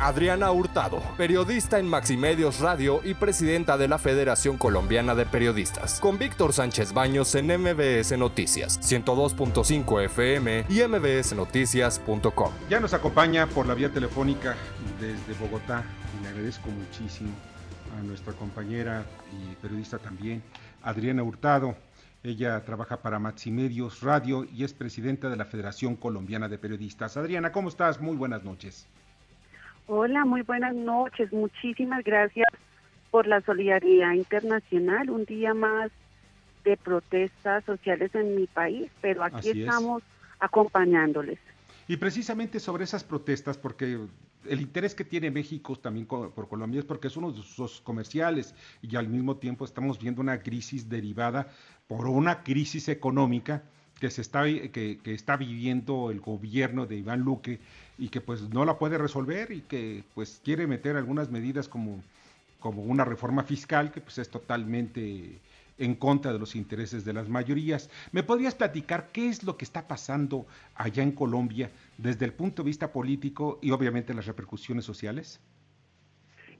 Adriana Hurtado, periodista en Maximedios Radio y presidenta de la Federación Colombiana de Periodistas, con Víctor Sánchez Baños en MBS Noticias, 102.5 FM y mbsnoticias.com. Ya nos acompaña por la vía telefónica desde Bogotá y le agradezco muchísimo a nuestra compañera y periodista también, Adriana Hurtado. Ella trabaja para Maximedios Radio y es presidenta de la Federación Colombiana de Periodistas. Adriana, ¿cómo estás? Muy buenas noches. Hola, muy buenas noches. Muchísimas gracias por la solidaridad internacional. Un día más de protestas sociales en mi país, pero aquí estamos acompañándoles. Y precisamente sobre esas protestas, porque el interés que tiene México también por Colombia es porque es uno de sus comerciales y al mismo tiempo estamos viendo una crisis derivada por una crisis económica que se está que, está viviendo el gobierno de Iván Luque y que pues no la puede resolver y que pues quiere meter algunas medidas como como una reforma fiscal que pues es totalmente en contra de los intereses de las mayorías. ¿Me podrías platicar qué es lo que está pasando allá en Colombia desde el punto de vista político y obviamente las repercusiones sociales?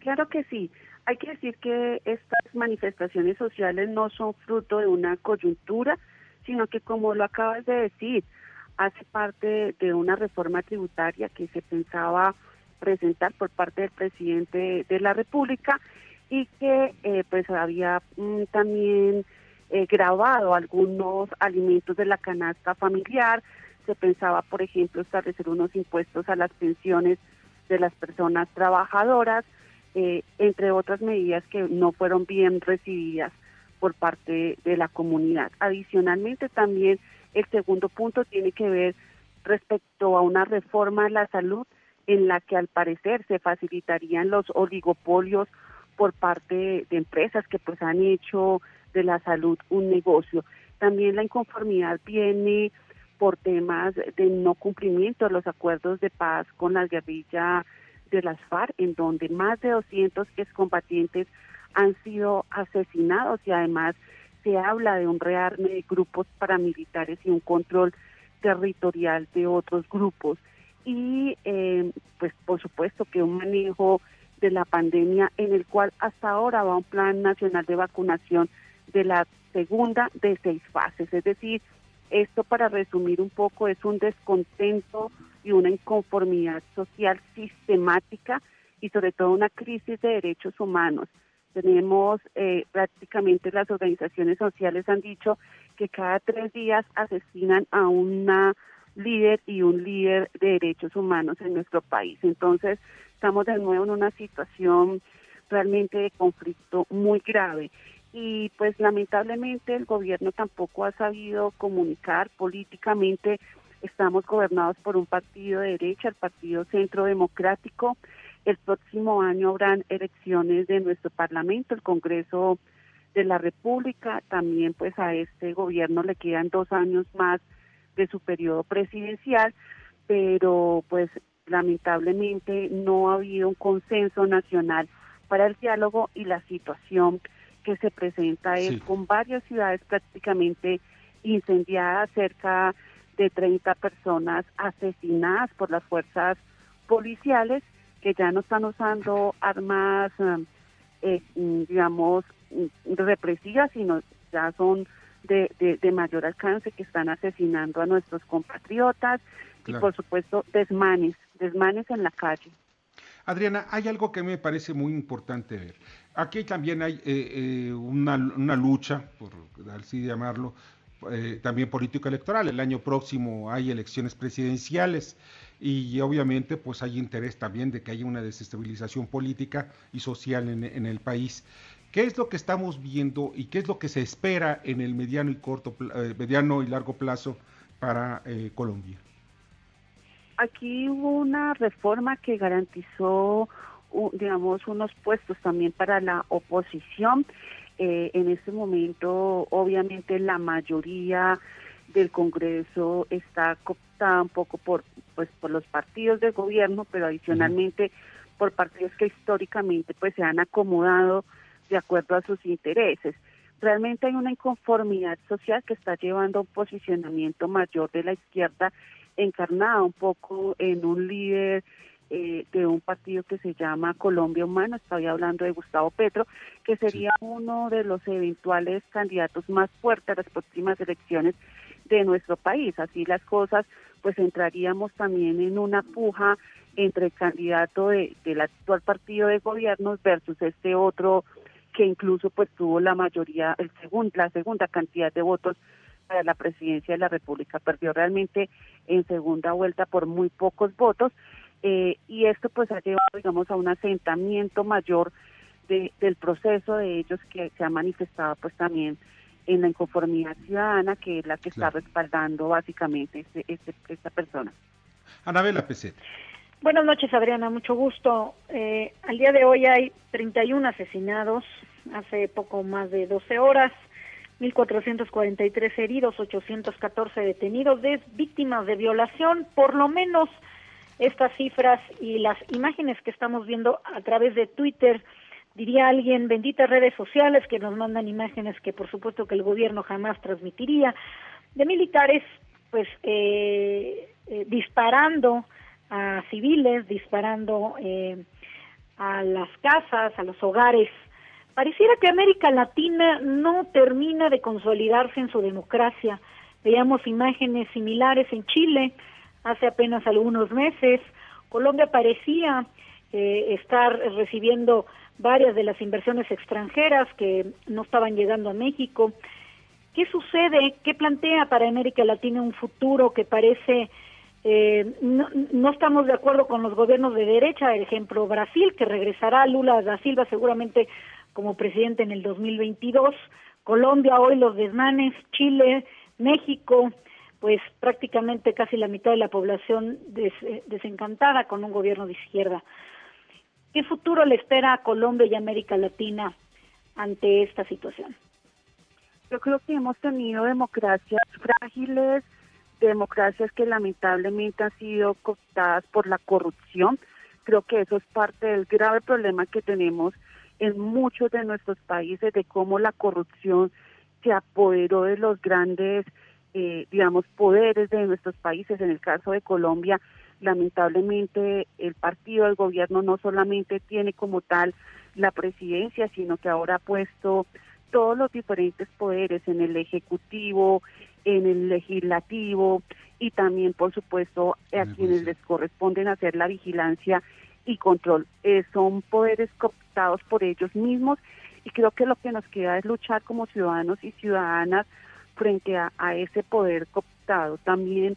Claro que sí. Hay que decir que estas manifestaciones sociales no son fruto de una coyuntura, sino que como lo acabas de decir, hace parte de una reforma tributaria que se pensaba presentar por parte del presidente de la República y que eh, pues había mm, también eh, grabado algunos alimentos de la canasta familiar. Se pensaba, por ejemplo, establecer unos impuestos a las pensiones de las personas trabajadoras, eh, entre otras medidas que no fueron bien recibidas por parte de la comunidad. Adicionalmente, también el segundo punto tiene que ver respecto a una reforma a la salud en la que al parecer se facilitarían los oligopolios por parte de empresas que pues han hecho de la salud un negocio. También la inconformidad viene por temas de no cumplimiento de los acuerdos de paz con la guerrilla de las FARC, en donde más de 200 excombatientes han sido asesinados y además se habla de un rearme de grupos paramilitares y un control territorial de otros grupos. Y eh, pues por supuesto que un manejo de la pandemia, en el cual hasta ahora va un plan nacional de vacunación de la segunda de seis fases. Es decir, esto para resumir un poco es un descontento y una inconformidad social sistemática y sobre todo una crisis de derechos humanos. Tenemos eh, prácticamente las organizaciones sociales han dicho que cada tres días asesinan a una líder y un líder de derechos humanos en nuestro país. Entonces, estamos de nuevo en una situación realmente de conflicto muy grave y pues lamentablemente el gobierno tampoco ha sabido comunicar políticamente estamos gobernados por un partido de derecha, el Partido Centro Democrático. El próximo año habrán elecciones de nuestro Parlamento, el Congreso de la República. También pues a este gobierno le quedan dos años más de su periodo presidencial, pero pues lamentablemente no ha habido un consenso nacional para el diálogo y la situación que se presenta es con varias ciudades prácticamente incendiadas, cerca de 30 personas asesinadas por las fuerzas policiales que ya no están usando armas, eh, digamos, represivas, sino ya son de, de, mayor alcance que están asesinando a nuestros compatriotas y por supuesto desmanes desmanes en la calle. Adriana, hay algo que me parece muy importante ver. Aquí también hay eh, eh, una, lucha, por así llamarlo, eh, también político-electoral. El año próximo hay elecciones presidenciales y obviamente pues hay interés también de que haya una desestabilización política y social en, el país. ¿Qué es lo que estamos viendo y qué es lo que se espera en el mediano y corto, mediano y largo plazo para Colombia? aquí hubo una reforma que garantizó, digamos, unos puestos también para la oposición. Eh, en este momento, obviamente, la mayoría del Congreso está un poco por, pues, por los partidos de gobierno, pero adicionalmente por partidos que históricamente, pues, se han acomodado de acuerdo a sus intereses. Realmente hay una inconformidad social que está llevando a un posicionamiento mayor de la izquierda encarnada un poco en un líder eh, de un partido que se llama Colombia Humana, estoy hablando de Gustavo Petro, que sería uno de los eventuales candidatos más fuertes a las próximas elecciones de nuestro país. Así las cosas, pues entraríamos también en una puja entre el candidato de, del actual partido de gobierno versus este otro que incluso pues tuvo la mayoría, el segundo, la segunda cantidad de votos para la presidencia de la República. Perdió realmente en segunda vuelta por muy pocos votos eh, y esto pues ha llevado, digamos, a un asentamiento mayor de, del proceso de ellos que se ha manifestado pues también en la inconformidad ciudadana que es la que está respaldando básicamente este, este, esta persona. Anabela Peset. Buenas noches, Adriana, mucho gusto. Eh, al día de hoy hay 31 asesinados, hace poco más de 12 horas, 1.443 heridos, 814 detenidos, de víctimas de violación, por lo menos estas cifras y las imágenes que estamos viendo a través de Twitter, diría alguien, benditas redes sociales que nos mandan imágenes que por supuesto que el gobierno jamás transmitiría, de militares pues eh, eh disparando a civiles, disparando eh, a las casas, a los hogares. Pareciera que América Latina no termina de consolidarse en su democracia. Veíamos imágenes similares en Chile hace apenas algunos meses. Colombia parecía eh, estar recibiendo varias de las inversiones extranjeras que no estaban llegando a México. ¿Qué sucede? ¿Qué plantea para América Latina un futuro que parece eh, no, estamos de acuerdo con los gobiernos de derecha, el ejemplo Brasil, que regresará Lula da Silva seguramente como presidente en el 2022, Colombia hoy los desmanes, Chile, México, pues prácticamente casi la mitad de la población desencantada con un gobierno de izquierda. ¿Qué futuro le espera a Colombia y América Latina ante esta situación? Yo creo que hemos tenido democracias frágiles, democracias que lamentablemente han sido cooptadas por la corrupción. Creo que eso es parte del grave problema que tenemos en muchos de nuestros países de cómo la corrupción se apoderó de los grandes, eh, digamos, poderes de nuestros países. En el caso de Colombia, lamentablemente el partido del gobierno no solamente tiene como tal la presidencia, sino que ahora ha puesto todos los diferentes poderes en el ejecutivo, en el legislativo y también, por supuesto, a quienes les corresponden hacer la vigilancia y control. Eh, son poderes cooptados por ellos mismos y creo que lo que nos queda es luchar como ciudadanos y ciudadanas frente a, a ese poder cooptado. También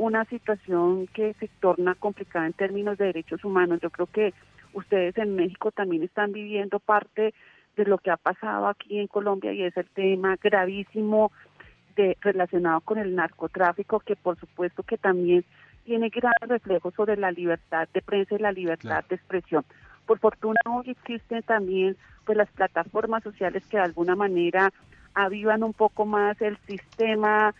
una situación que se torna complicada en términos de derechos humanos. Yo creo que ustedes en México también están viviendo parte de lo que ha pasado aquí en Colombia y es el tema gravísimo de, relacionado con el narcotráfico, que por supuesto que también tiene gran reflejo sobre la libertad de prensa y la libertad de expresión. Por fortuna hoy existen también pues las plataformas sociales que de alguna manera avivan un poco más el sistema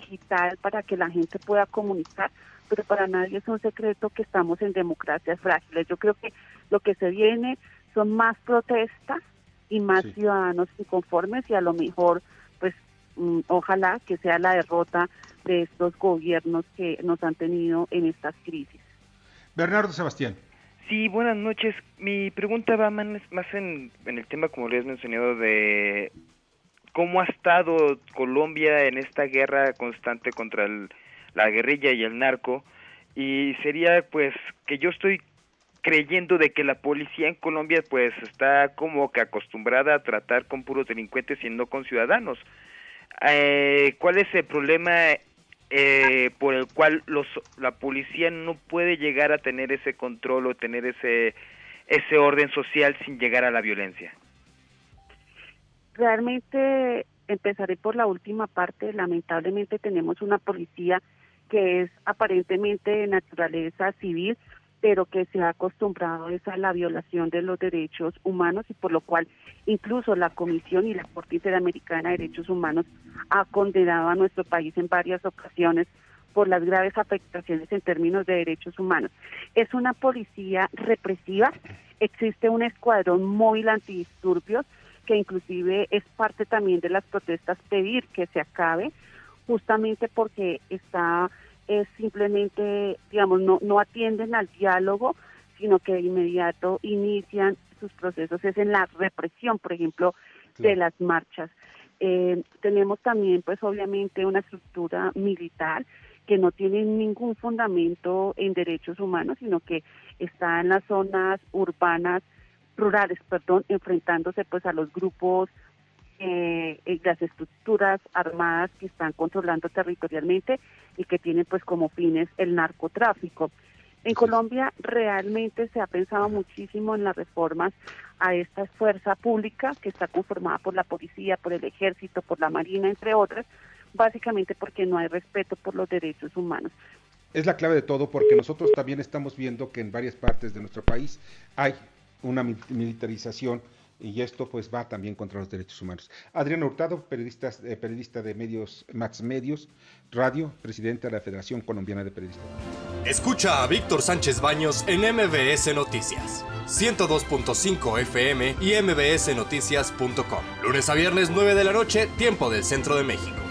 digital para que la gente pueda comunicar, pero para nadie es un secreto que estamos en democracias frágiles. Yo creo que lo que se viene son más protestas y más ciudadanos inconformes y a lo mejor pues Mm, ojalá que sea la derrota de estos gobiernos que nos han tenido en estas crisis. Bernardo Sebastián. Sí, buenas noches. Mi pregunta va más, en, el tema, como les he mencionado, de cómo ha estado Colombia en esta guerra constante contra la guerrilla y el narco. Y sería pues que yo estoy creyendo de que la policía en Colombia pues está como que acostumbrada a tratar con puros delincuentes y no con ciudadanos eh, ¿cuál es el problema eh, por el cual los, la policía no puede llegar a tener ese control o tener ese, ese orden social sin llegar a la violencia? Realmente empezaré por la última parte. Lamentablemente tenemos una policía que es aparentemente de naturaleza civil, pero que se ha acostumbrado a la violación de los derechos humanos y por lo cual incluso la Comisión y la Corte Interamericana de Derechos Humanos ha condenado a nuestro país en varias ocasiones por las graves afectaciones en términos de derechos humanos. Es una policía represiva, existe un escuadrón móvil antidisturbios que inclusive es parte también de las protestas pedir que se acabe, justamente porque está es simplemente, digamos, no, no atienden al diálogo, sino que de inmediato inician sus procesos, es en la represión, por ejemplo, de las marchas. Eh, tenemos también, pues obviamente, una estructura militar que no tiene ningún fundamento en derechos humanos, sino que está en las zonas urbanas, rurales, perdón, enfrentándose pues a los grupos eh, las estructuras armadas que están controlando territorialmente y que tienen pues como fines el narcotráfico. En Colombia realmente se ha pensado muchísimo en las reformas a esta fuerza pública que está conformada por la policía, por el ejército, por la marina, entre otras, básicamente porque no hay respeto por los derechos humanos. Es la clave de todo porque nosotros también estamos viendo que en varias partes de nuestro país hay una militarización y esto pues va también contra los derechos humanos. Adrián Hurtado, periodista, eh, periodista de medios Max Medios, Radio, presidente de la Federación Colombiana de Periodistas. Escucha a Víctor Sánchez Baños en MBS Noticias, 102.5 FM y mbsnoticias.com. Lunes a viernes 9 de la noche, tiempo del Centro de México.